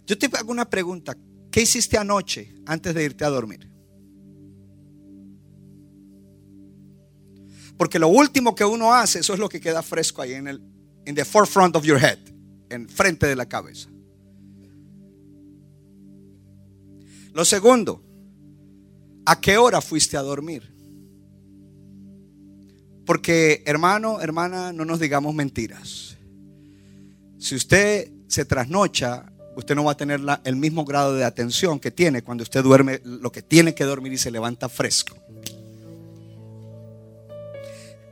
Yo te hago una pregunta. ¿Qué hiciste anoche antes de irte a dormir? Porque lo último que uno hace, eso es lo que queda fresco ahí en el in the forefront of your head, en frente de la cabeza. Lo segundo, ¿a qué hora fuiste a dormir? Porque hermano, hermana, no nos digamos mentiras. Si usted se trasnocha, usted no va a tener el mismo grado de atención que tiene cuando usted duerme lo que tiene que dormir y se levanta fresco.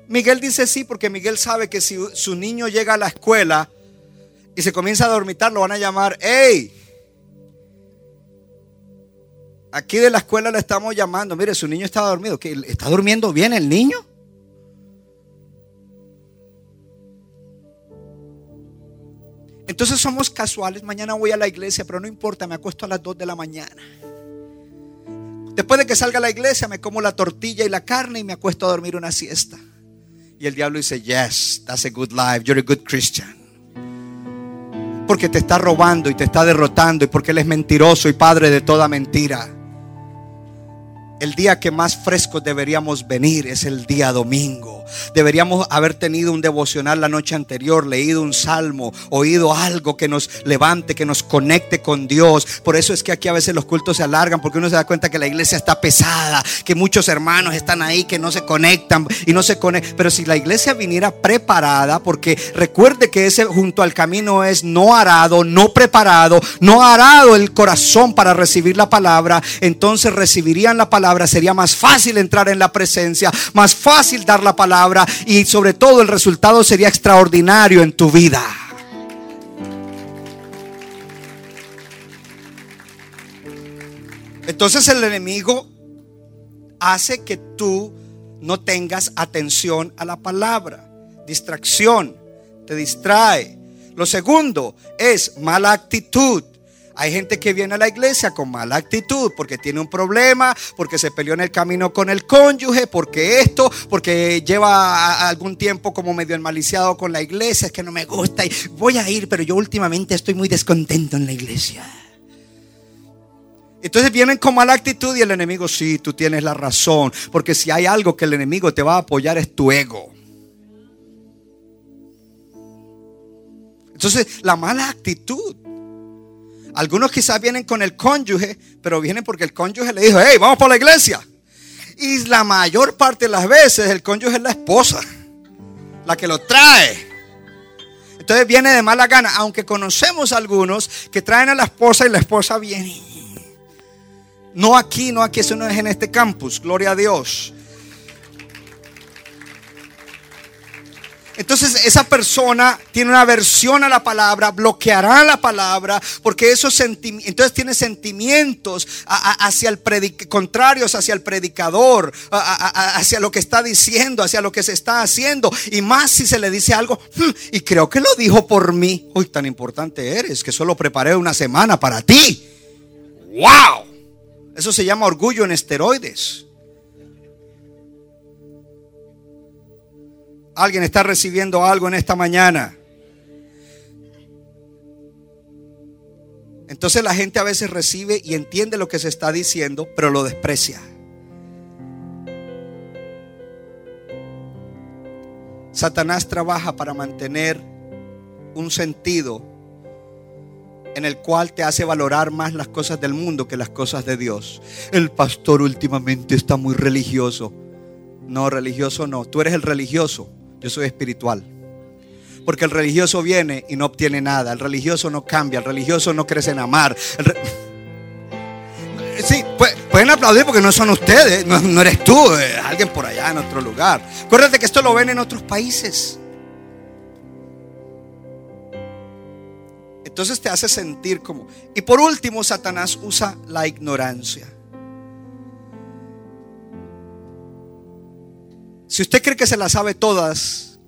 Miguel dice sí porque Miguel sabe que si su niño llega a la escuela y se comienza a dormitar, lo van a llamar, ¡Ey! Aquí de la escuela le estamos llamando, mire, su niño está dormido. ¿Está durmiendo bien el niño? Entonces somos casuales. Mañana voy a la iglesia, pero no importa, me acuesto a las 2 de la mañana. Después de que salga a la iglesia, me como la tortilla y la carne y me acuesto a dormir una siesta. Y el diablo dice, yes, that's a good life, you're a good Christian. Porque te está robando y te está derrotando y porque Él es mentiroso y padre de toda mentira. El día que más fresco deberíamos venir es el día domingo. Deberíamos haber tenido un devocional la noche anterior, leído un salmo, oído algo que nos levante, que nos conecte con Dios. Por eso es que aquí a veces los cultos se alargan, porque uno se da cuenta que la iglesia está pesada, que muchos hermanos están ahí que no se conectan y no se conectan. Pero si la iglesia viniera preparada, porque recuerde que ese junto al camino es no arado, no preparado, no arado el corazón para recibir la palabra, entonces recibirían la palabra, sería más fácil entrar en la presencia, más fácil dar la palabra y sobre todo el resultado sería extraordinario en tu vida. Entonces el enemigo hace que tú no tengas atención a la palabra. Distracción, te distrae. Lo segundo es mala actitud. Hay gente que viene a la iglesia con mala actitud porque tiene un problema, porque se peleó en el camino con el cónyuge, porque esto, porque lleva algún tiempo como medio enmaliciado con la iglesia, es que no me gusta y voy a ir, pero yo últimamente estoy muy descontento en la iglesia. Entonces vienen con mala actitud y el enemigo, sí, tú tienes la razón, porque si hay algo que el enemigo te va a apoyar es tu ego. Entonces, la mala actitud algunos quizás vienen con el cónyuge, pero vienen porque el cónyuge le dijo, hey, vamos para la iglesia. Y la mayor parte de las veces el cónyuge es la esposa, la que lo trae. Entonces viene de mala gana, aunque conocemos algunos que traen a la esposa y la esposa viene. No aquí, no aquí, eso no es en este campus, gloria a Dios. Entonces esa persona tiene una aversión a la palabra, bloqueará la palabra, porque esos sentimientos, entonces tiene sentimientos hacia el contrarios hacia el predicador, hacia lo que está diciendo, hacia lo que se está haciendo. Y más si se le dice algo, hmm, y creo que lo dijo por mí. Uy, tan importante eres que solo preparé una semana para ti. ¡Wow! Eso se llama orgullo en esteroides. Alguien está recibiendo algo en esta mañana. Entonces la gente a veces recibe y entiende lo que se está diciendo, pero lo desprecia. Satanás trabaja para mantener un sentido en el cual te hace valorar más las cosas del mundo que las cosas de Dios. El pastor últimamente está muy religioso. No, religioso no. Tú eres el religioso. Yo soy espiritual. Porque el religioso viene y no obtiene nada. El religioso no cambia. El religioso no crece en amar. Sí, pueden aplaudir porque no son ustedes, no, eres tú, alguien por allá en otro lugar. Acuérdate que esto lo ven en otros países. Entonces te hace sentir como... Y por último, Satanás usa la ignorancia. Si usted cree que se la sabe todas,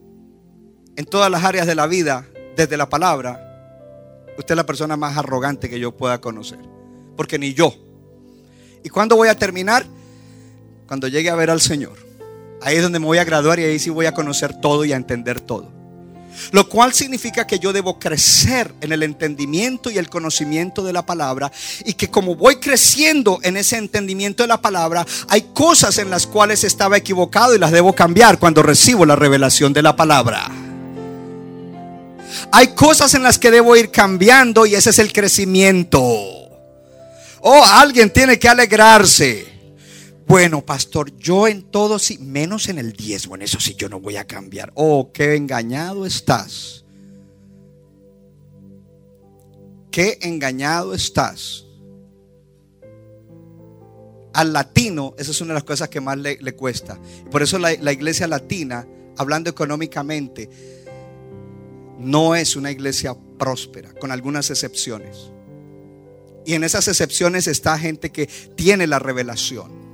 en todas las áreas de la vida, desde la palabra, usted es la persona más arrogante que yo pueda conocer. Porque ni yo ¿Y cuándo voy a terminar? Cuando llegue a ver al Señor. Ahí es donde me voy a graduar y ahí sí voy a conocer todo y a entender todo. Lo cual significa que yo debo crecer en el entendimiento y el conocimiento de la palabra. Y que como voy creciendo en ese entendimiento de la palabra, hay cosas en las cuales estaba equivocado y las debo cambiar cuando recibo la revelación de la palabra. Hay cosas en las que debo ir cambiando y ese es el crecimiento. Oh, alguien tiene que alegrarse. Bueno, pastor, yo en todo sí, menos en el diezmo, en eso sí yo no voy a cambiar. Oh, qué engañado estás. Qué engañado estás. Al latino, esa es una de las cosas que más le, cuesta. Por eso la iglesia latina, hablando económicamente, no es una iglesia próspera, con algunas excepciones. Y en esas excepciones está gente que tiene la revelación.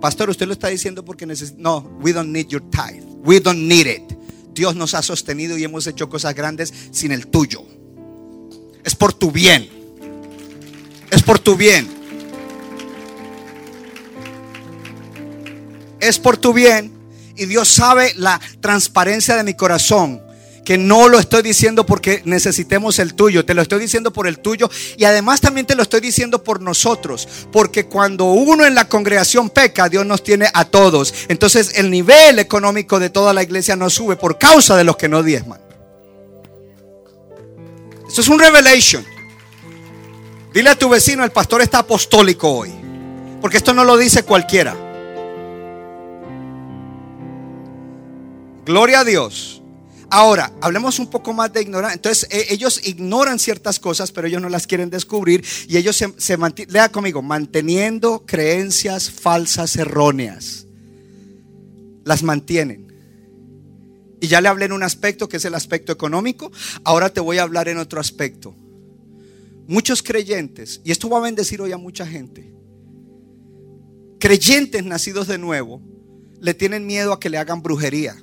Pastor, usted lo está diciendo porque necesita. No, we don't need your tithe. We don't need it. Dios nos ha sostenido y hemos hecho cosas grandes sin el tuyo. Es por tu bien. Es por tu bien. Es por tu bien. Y Dios sabe la transparencia de mi corazón que no lo estoy diciendo porque necesitemos el tuyo, te lo estoy diciendo por el tuyo y además también te lo estoy diciendo por nosotros, porque cuando uno en la congregación peca, Dios nos tiene a todos. Entonces el nivel económico de toda la iglesia no sube por causa de los que no diezman. Eso es un revelation. Dile a tu vecino, el pastor está apostólico hoy, porque esto no lo dice cualquiera. Gloria a Dios. Ahora, hablemos un poco más de ignorancia. Entonces, eh, ellos ignoran ciertas cosas, pero ellos no las quieren descubrir. Y ellos se, se mantienen, lea conmigo, manteniendo creencias falsas erróneas. Las mantienen. Y ya le hablé en un aspecto que es el aspecto económico. Ahora te voy a hablar en otro aspecto. Muchos creyentes, y esto va a bendecir hoy a mucha gente, creyentes nacidos de nuevo, le tienen miedo a que le hagan brujería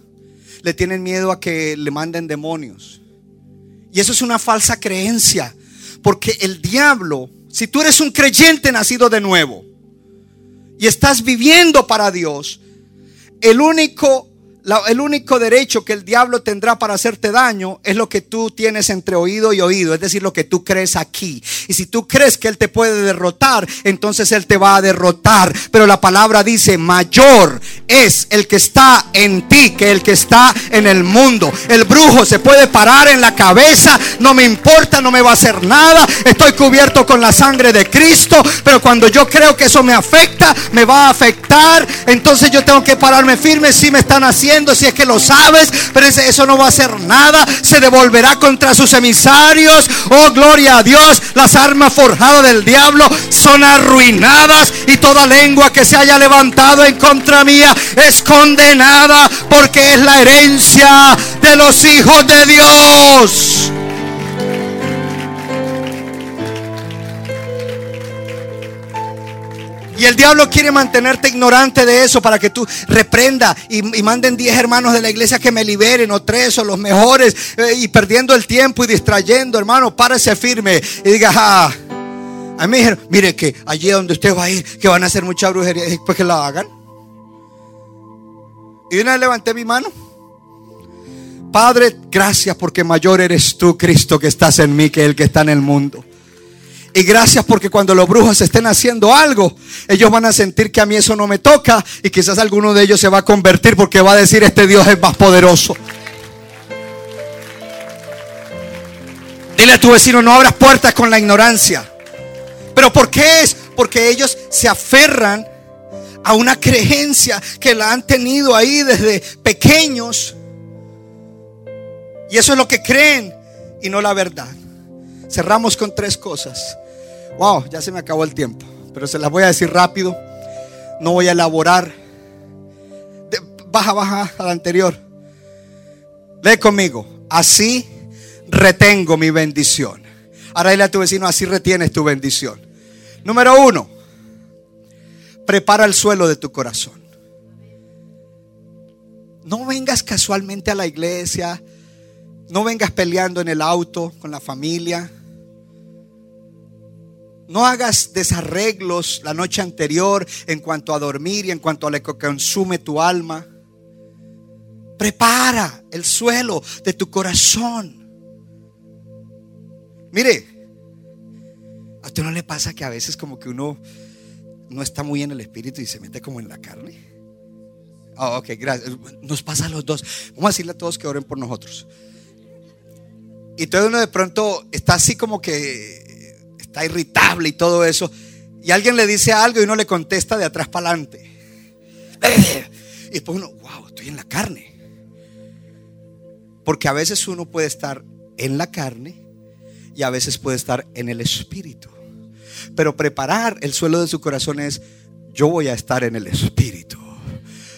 le tienen miedo a que le manden demonios. Y eso es una falsa creencia. Porque el diablo, si tú eres un creyente nacido de nuevo y estás viviendo para Dios, el único el único derecho que el diablo tendrá para hacerte daño es lo que tú tienes entre oído y oído, es decir, lo que tú crees aquí. Y si tú crees que él te puede derrotar, entonces él te va a derrotar. Pero la palabra dice, mayor es el que está en ti que el que está en el mundo. El brujo se puede parar en la cabeza, no me importa, no me va a hacer nada, estoy cubierto con la sangre de Cristo, pero cuando yo creo que eso me afecta, me va a afectar, entonces yo tengo que pararme firme si me están haciendo si es que lo sabes, pero eso no va a hacer nada, se devolverá contra sus emisarios. Oh, gloria a Dios, las armas forjadas del diablo son arruinadas y toda lengua que se haya levantado en contra mía es condenada porque es la herencia de los hijos de Dios. Y el diablo quiere mantenerte ignorante de eso para que tú reprenda y, manden 10 hermanos de la iglesia que me liberen o tres o los mejores eh, y perdiendo el tiempo y distrayendo, hermano, párese firme y diga, ah, a mí mire que allí donde usted va a ir, que van a hacer mucha brujería, después que la hagan. Y una vez levanté mi mano. Padre, gracias porque mayor eres tú, Cristo, que estás en mí que el que está en el mundo. Y gracias porque cuando los brujos estén haciendo algo, ellos van a sentir que a mí eso no me toca y quizás alguno de ellos se va a convertir porque va a decir, este Dios es más poderoso. Dile a tu vecino, no abras puertas con la ignorancia. ¿Pero por qué es? Porque ellos se aferran a una creencia que la han tenido ahí desde pequeños. Y eso es lo que creen y no la verdad. Cerramos con tres cosas. Wow, ya se me acabó el tiempo. Pero se las voy a decir rápido. No voy a elaborar. baja, baja a la anterior. Lee conmigo. Así retengo mi bendición. Ahora dile a tu vecino, así retienes tu bendición. Número uno, prepara el suelo de tu corazón. No vengas casualmente a la iglesia. No vengas peleando en el auto con la familia. No hagas desarreglos la noche anterior en cuanto a dormir y en cuanto a lo que consume tu alma. Prepara el suelo de tu corazón. Mire, a usted no le pasa que a veces como que uno no está muy en el espíritu y se mete como en la carne. Oh, ok, gracias. Nos pasa a los dos. Vamos a decirle a todos que oren por nosotros. Y todo uno de pronto está así como que está irritable y todo eso. Y alguien le dice algo y uno le contesta de atrás para adelante. Y después uno, wow, estoy en la carne. Porque a veces uno puede estar en la carne y a veces puede estar en el espíritu. Pero preparar el suelo de su corazón es, yo voy a estar en el espíritu.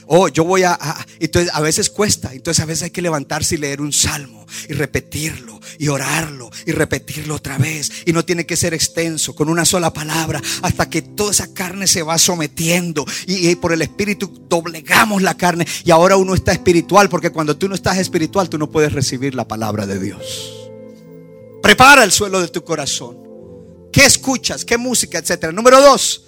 Oh, yo voy a, Entonces a veces cuesta. Entonces a veces hay que levantarse y leer un salmo y repetirlo y orarlo y repetirlo otra vez. Y no tiene que ser extenso, con una sola palabra, hasta que toda esa carne se va sometiendo. Y, y por el Espíritu doblegamos la carne. Y ahora uno está espiritual, porque cuando tú no estás espiritual, tú no puedes recibir la palabra de Dios. Prepara el suelo de tu corazón. ¿Qué escuchas? ¿Qué música? Etcétera. Número dos,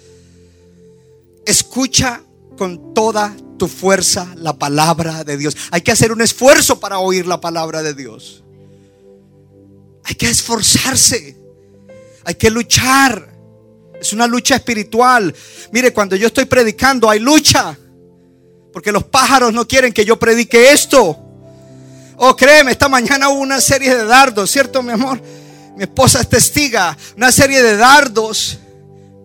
escucha con toda tu fuerza la palabra de Dios. Hay que hacer un esfuerzo para oír la palabra de Dios. Hay que esforzarse. Hay que luchar. Es una lucha espiritual. Mire, cuando yo estoy predicando hay lucha. Porque los pájaros no quieren que yo predique esto. Oh, créeme, esta mañana hubo una serie de dardos, ¿cierto, mi amor? Mi esposa es testiga. Una serie de dardos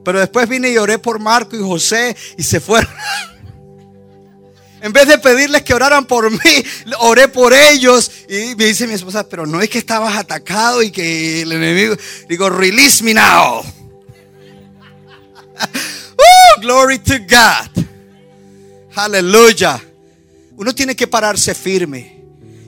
pero después vine y oré por Marco y José y se fueron. En vez de pedirles que oraran por mí, oré por ellos. Y me dice mi esposa, pero no es que estabas atacado y que el enemigo. Digo, release me now. glory to God. Aleluya. Uno tiene que pararse firme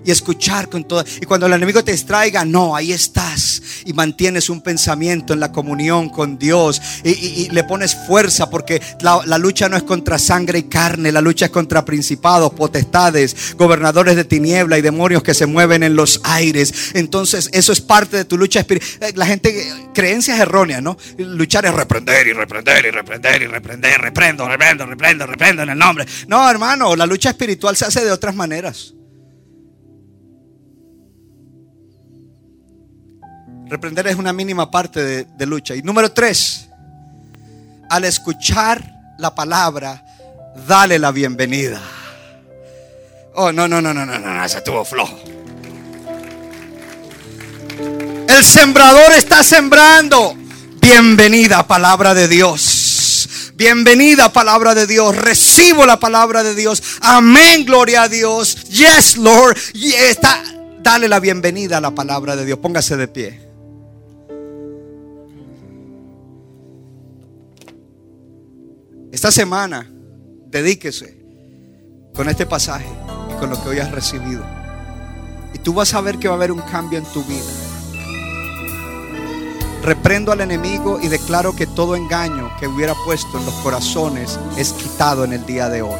y escuchar con toda. Y cuando el enemigo te distraiga, no, ahí estás y mantienes un pensamiento en la comunión con Dios y, le pones fuerza porque la, la, lucha no es contra sangre y carne, la lucha es contra principados, potestades, gobernadores de tiniebla y demonios que se mueven en los aires. Entonces, eso es parte de tu lucha espiritual. Eh, la gente, creencias erróneas, ¿no? Luchar es reprender y reprender y reprender y reprender, reprendo, reprendo, reprendo, reprendo en el nombre. No, hermano, la lucha espiritual se hace de otras maneras. Reprender es una mínima parte de, lucha. Y número tres, al escuchar la palabra, dale la bienvenida. Oh, no, no, no, no, no, no, ese estuvo flojo. El sembrador está sembrando. Bienvenida palabra de Dios. Bienvenida palabra de Dios. Recibo la palabra de Dios. Amén, gloria a Dios. Yes, Lord. Y está, dale la bienvenida a la palabra de Dios. Póngase de pie. Esta semana, dedíquese con este pasaje y con lo que hoy has recibido. Y tú vas a ver que va a haber un cambio en tu vida. Reprendo al enemigo y declaro que todo engaño que hubiera puesto en los corazones es quitado en el día de hoy.